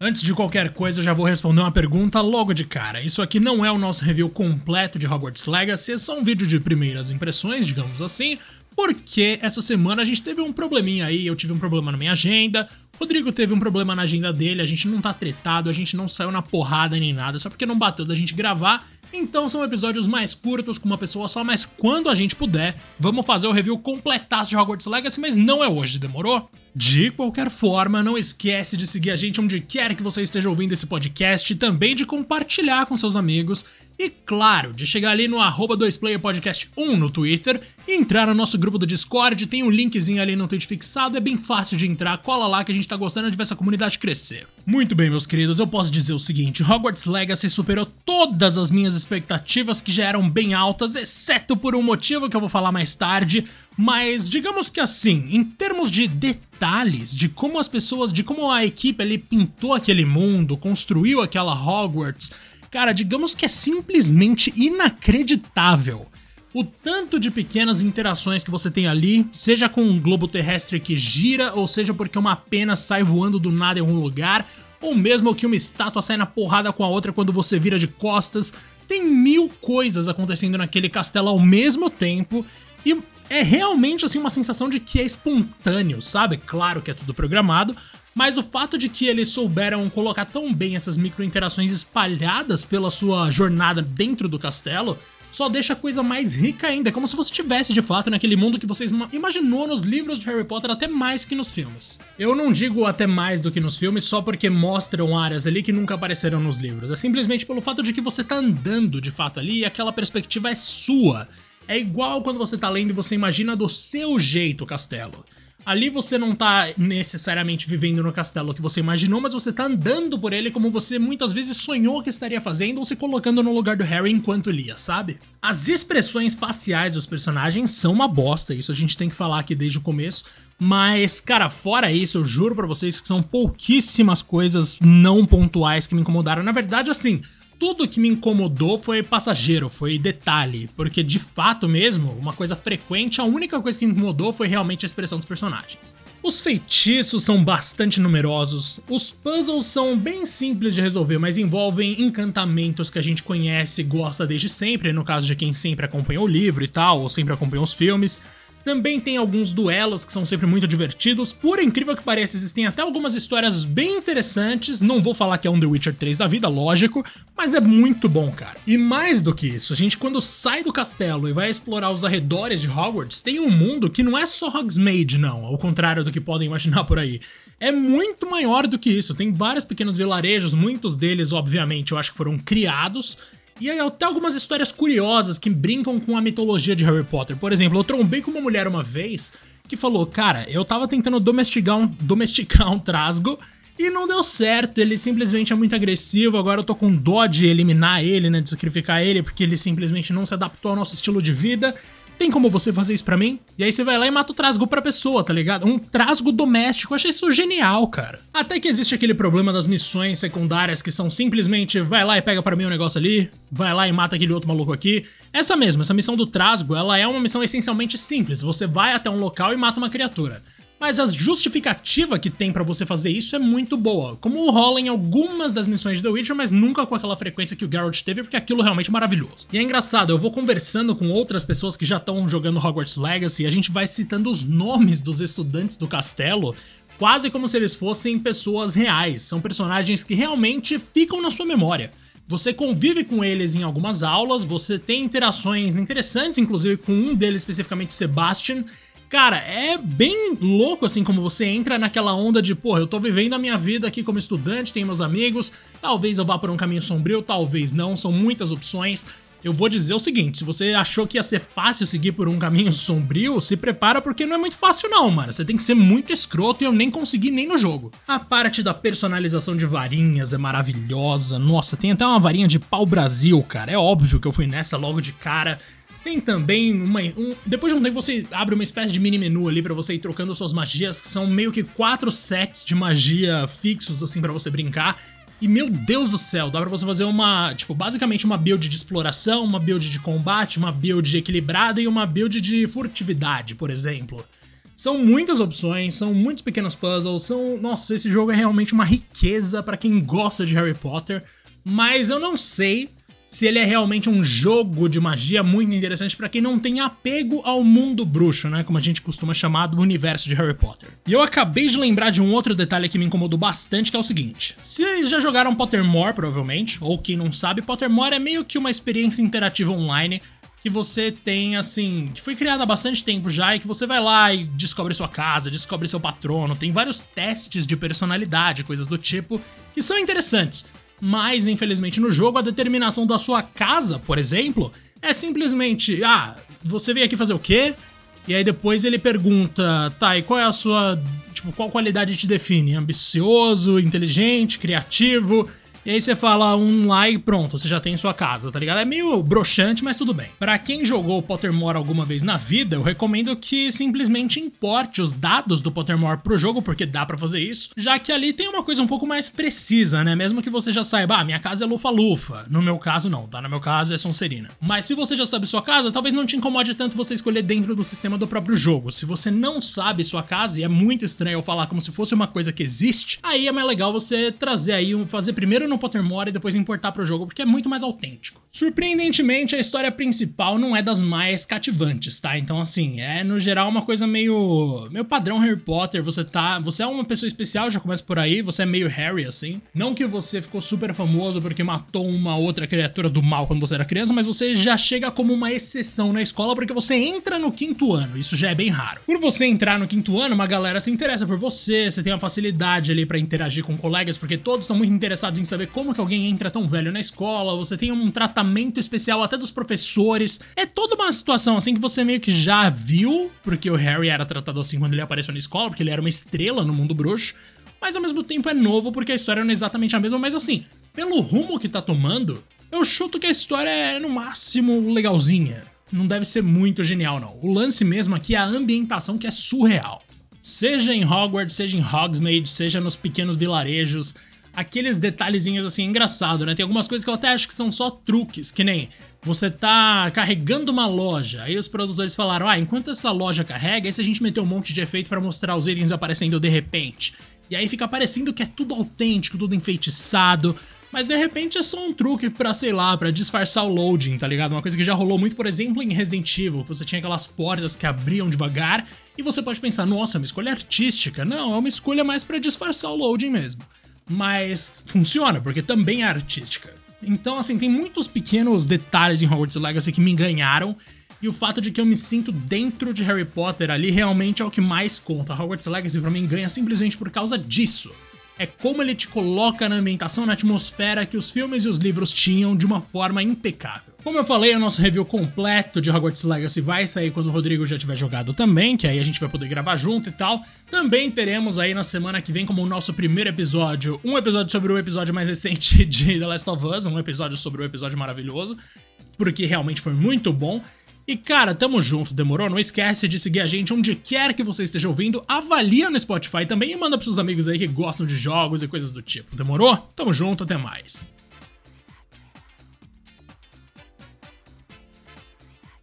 Antes de qualquer coisa, eu já vou responder uma pergunta logo de cara. Isso aqui não é o nosso review completo de Hogwarts Legacy, é só um vídeo de primeiras impressões, digamos assim, porque essa semana a gente teve um probleminha aí, eu tive um problema na minha agenda, Rodrigo teve um problema na agenda dele, a gente não tá tretado, a gente não saiu na porrada nem nada, só porque não bateu da gente gravar. Então são episódios mais curtos com uma pessoa só, mas quando a gente puder, vamos fazer o review completaço de Hogwarts Legacy, mas não é hoje, demorou? De qualquer forma, não esquece de seguir a gente onde quer que você esteja ouvindo esse podcast também de compartilhar com seus amigos. E claro, de chegar ali no arroba 2playerpodcast1 no Twitter e entrar no nosso grupo do Discord, tem um linkzinho ali no tweet fixado, é bem fácil de entrar, cola lá que a gente tá gostando de ver essa comunidade crescer. Muito bem, meus queridos, eu posso dizer o seguinte, Hogwarts Legacy superou todas as minhas expectativas que já eram bem altas, exceto por um motivo que eu vou falar mais tarde, mas digamos que assim, em termos de detalhes de como as pessoas, de como a equipe ali pintou aquele mundo, construiu aquela Hogwarts, Cara, digamos que é simplesmente inacreditável. O tanto de pequenas interações que você tem ali, seja com um globo terrestre que gira, ou seja porque uma pena sai voando do nada em algum lugar, ou mesmo que uma estátua sai na porrada com a outra quando você vira de costas. Tem mil coisas acontecendo naquele castelo ao mesmo tempo e é realmente assim uma sensação de que é espontâneo, sabe? Claro que é tudo programado, mas o fato de que eles souberam colocar tão bem essas micro-interações espalhadas pela sua jornada dentro do castelo só deixa a coisa mais rica ainda. Como se você estivesse de fato naquele mundo que vocês imaginou nos livros de Harry Potter até mais que nos filmes. Eu não digo até mais do que nos filmes só porque mostram áreas ali que nunca apareceram nos livros. É simplesmente pelo fato de que você tá andando de fato ali e aquela perspectiva é sua. É igual quando você tá lendo e você imagina do seu jeito o castelo. Ali você não tá necessariamente vivendo no castelo que você imaginou, mas você tá andando por ele como você muitas vezes sonhou que estaria fazendo ou se colocando no lugar do Harry enquanto lia, sabe? As expressões faciais dos personagens são uma bosta, isso a gente tem que falar aqui desde o começo. Mas, cara, fora isso, eu juro para vocês que são pouquíssimas coisas não pontuais que me incomodaram. Na verdade, assim, tudo que me incomodou foi passageiro, foi detalhe, porque de fato mesmo, uma coisa frequente, a única coisa que me incomodou foi realmente a expressão dos personagens. Os feitiços são bastante numerosos, os puzzles são bem simples de resolver, mas envolvem encantamentos que a gente conhece e gosta desde sempre, no caso de quem sempre acompanhou o livro e tal, ou sempre acompanhou os filmes. Também tem alguns duelos que são sempre muito divertidos. Por incrível que pareça, existem até algumas histórias bem interessantes. Não vou falar que é um The Witcher 3 da vida, lógico, mas é muito bom, cara. E mais do que isso, a gente quando sai do castelo e vai explorar os arredores de Hogwarts, tem um mundo que não é só Hogsmeade, não, ao contrário do que podem imaginar por aí. É muito maior do que isso. Tem vários pequenos vilarejos, muitos deles, obviamente, eu acho que foram criados e aí até algumas histórias curiosas que brincam com a mitologia de Harry Potter. Por exemplo, eu trombei com uma mulher uma vez que falou: Cara, eu tava tentando domesticar um, domesticar um trasgo e não deu certo. Ele simplesmente é muito agressivo. Agora eu tô com dó de eliminar ele, né? De sacrificar ele, porque ele simplesmente não se adaptou ao nosso estilo de vida. Tem como você fazer isso para mim? E aí você vai lá e mata o trasgo pra pessoa, tá ligado? Um trasgo doméstico. Eu achei isso genial, cara. Até que existe aquele problema das missões secundárias que são simplesmente vai lá e pega para mim um negócio ali, vai lá e mata aquele outro maluco aqui. Essa mesma, essa missão do trasgo, ela é uma missão essencialmente simples. Você vai até um local e mata uma criatura mas a justificativa que tem para você fazer isso é muito boa, como rola em algumas das missões de The Witcher, mas nunca com aquela frequência que o Geralt teve, porque aquilo realmente é maravilhoso. E é engraçado, eu vou conversando com outras pessoas que já estão jogando Hogwarts Legacy a gente vai citando os nomes dos estudantes do castelo, quase como se eles fossem pessoas reais, são personagens que realmente ficam na sua memória. Você convive com eles em algumas aulas, você tem interações interessantes, inclusive com um deles especificamente, Sebastian, Cara, é bem louco assim como você entra naquela onda de, porra, eu tô vivendo a minha vida aqui como estudante, tenho meus amigos, talvez eu vá por um caminho sombrio, talvez não, são muitas opções. Eu vou dizer o seguinte, se você achou que ia ser fácil seguir por um caminho sombrio, se prepara porque não é muito fácil não, mano. Você tem que ser muito escroto e eu nem consegui nem no jogo. A parte da personalização de varinhas é maravilhosa. Nossa, tem até uma varinha de pau Brasil, cara. É óbvio que eu fui nessa logo de cara. Tem também uma. Um, depois de um tempo você abre uma espécie de mini menu ali para você ir trocando suas magias, que são meio que quatro sets de magia fixos, assim, para você brincar. E meu Deus do céu, dá pra você fazer uma, tipo, basicamente uma build de exploração, uma build de combate, uma build equilibrada e uma build de furtividade, por exemplo. São muitas opções, são muitos pequenos puzzles, são. Nossa, esse jogo é realmente uma riqueza para quem gosta de Harry Potter. Mas eu não sei se ele é realmente um jogo de magia muito interessante para quem não tem apego ao mundo bruxo, né? Como a gente costuma chamar do universo de Harry Potter. E eu acabei de lembrar de um outro detalhe que me incomodou bastante, que é o seguinte: vocês já jogaram Pottermore, provavelmente, ou quem não sabe, Pottermore é meio que uma experiência interativa online que você tem, assim, que foi criada há bastante tempo já e que você vai lá e descobre sua casa, descobre seu patrono, tem vários testes de personalidade, coisas do tipo, que são interessantes. Mas, infelizmente, no jogo, a determinação da sua casa, por exemplo, é simplesmente: ah, você veio aqui fazer o quê? E aí depois ele pergunta: tá, e qual é a sua. Tipo, qual qualidade te define? Ambicioso, inteligente, criativo? E aí você fala um lá e pronto, você já tem sua casa, tá ligado? É meio broxante, mas tudo bem. Para quem jogou Pottermore alguma vez na vida, eu recomendo que simplesmente importe os dados do Pottermore pro jogo, porque dá para fazer isso, já que ali tem uma coisa um pouco mais precisa, né? Mesmo que você já saiba, ah, minha casa é Lufa-Lufa. No meu caso, não, tá? No meu caso é Sonserina. Mas se você já sabe sua casa, talvez não te incomode tanto você escolher dentro do sistema do próprio jogo. Se você não sabe sua casa, e é muito estranho eu falar como se fosse uma coisa que existe, aí é mais legal você trazer aí, um, fazer primeiro no Pottermore e depois importar pro jogo, porque é muito mais autêntico. Surpreendentemente, a história principal não é das mais cativantes, tá? Então, assim, é no geral uma coisa meio. meio padrão Harry Potter. Você tá. Você é uma pessoa especial, já começa por aí, você é meio Harry, assim. Não que você ficou super famoso porque matou uma outra criatura do mal quando você era criança, mas você já chega como uma exceção na escola porque você entra no quinto ano. Isso já é bem raro. Por você entrar no quinto ano, uma galera se interessa por você, você tem uma facilidade ali para interagir com colegas, porque todos estão muito interessados em saber como que alguém entra tão velho na escola, você tem um tratamento especial até dos professores. É toda uma situação assim que você meio que já viu, porque o Harry era tratado assim quando ele apareceu na escola, porque ele era uma estrela no mundo bruxo. Mas ao mesmo tempo é novo porque a história não é exatamente a mesma, mas assim, pelo rumo que tá tomando, eu chuto que a história é no máximo legalzinha. Não deve ser muito genial, não. O lance mesmo aqui é a ambientação que é surreal. Seja em Hogwarts, seja em Hogsmeade, seja nos pequenos vilarejos, aqueles detalhezinhos assim, engraçado, né? Tem algumas coisas que eu até acho que são só truques, que nem você tá carregando uma loja, aí os produtores falaram, ah, enquanto essa loja carrega, aí se a gente meter um monte de efeito para mostrar os itens aparecendo de repente. E aí fica parecendo que é tudo autêntico, tudo enfeitiçado, mas de repente é só um truque pra, sei lá, pra disfarçar o loading, tá ligado? Uma coisa que já rolou muito, por exemplo, em Resident Evil, que você tinha aquelas portas que abriam devagar, e você pode pensar, nossa, é uma escolha artística. Não, é uma escolha mais para disfarçar o loading mesmo mas funciona, porque também é artística. Então, assim, tem muitos pequenos detalhes em Hogwarts Legacy que me enganharam. E o fato de que eu me sinto dentro de Harry Potter ali realmente é o que mais conta. Hogwarts Legacy pra mim ganha simplesmente por causa disso é como ele te coloca na ambientação, na atmosfera que os filmes e os livros tinham de uma forma impecável. Como eu falei, o nosso review completo de Hogwarts Legacy vai sair quando o Rodrigo já tiver jogado também, que aí a gente vai poder gravar junto e tal. Também teremos aí na semana que vem como o nosso primeiro episódio, um episódio sobre o episódio mais recente de The Last of Us, um episódio sobre o episódio maravilhoso, porque realmente foi muito bom. E cara, tamo junto, demorou? Não esquece de seguir a gente onde quer que você esteja ouvindo, avalia no Spotify também e manda pros seus amigos aí que gostam de jogos e coisas do tipo, demorou? Tamo junto, até mais.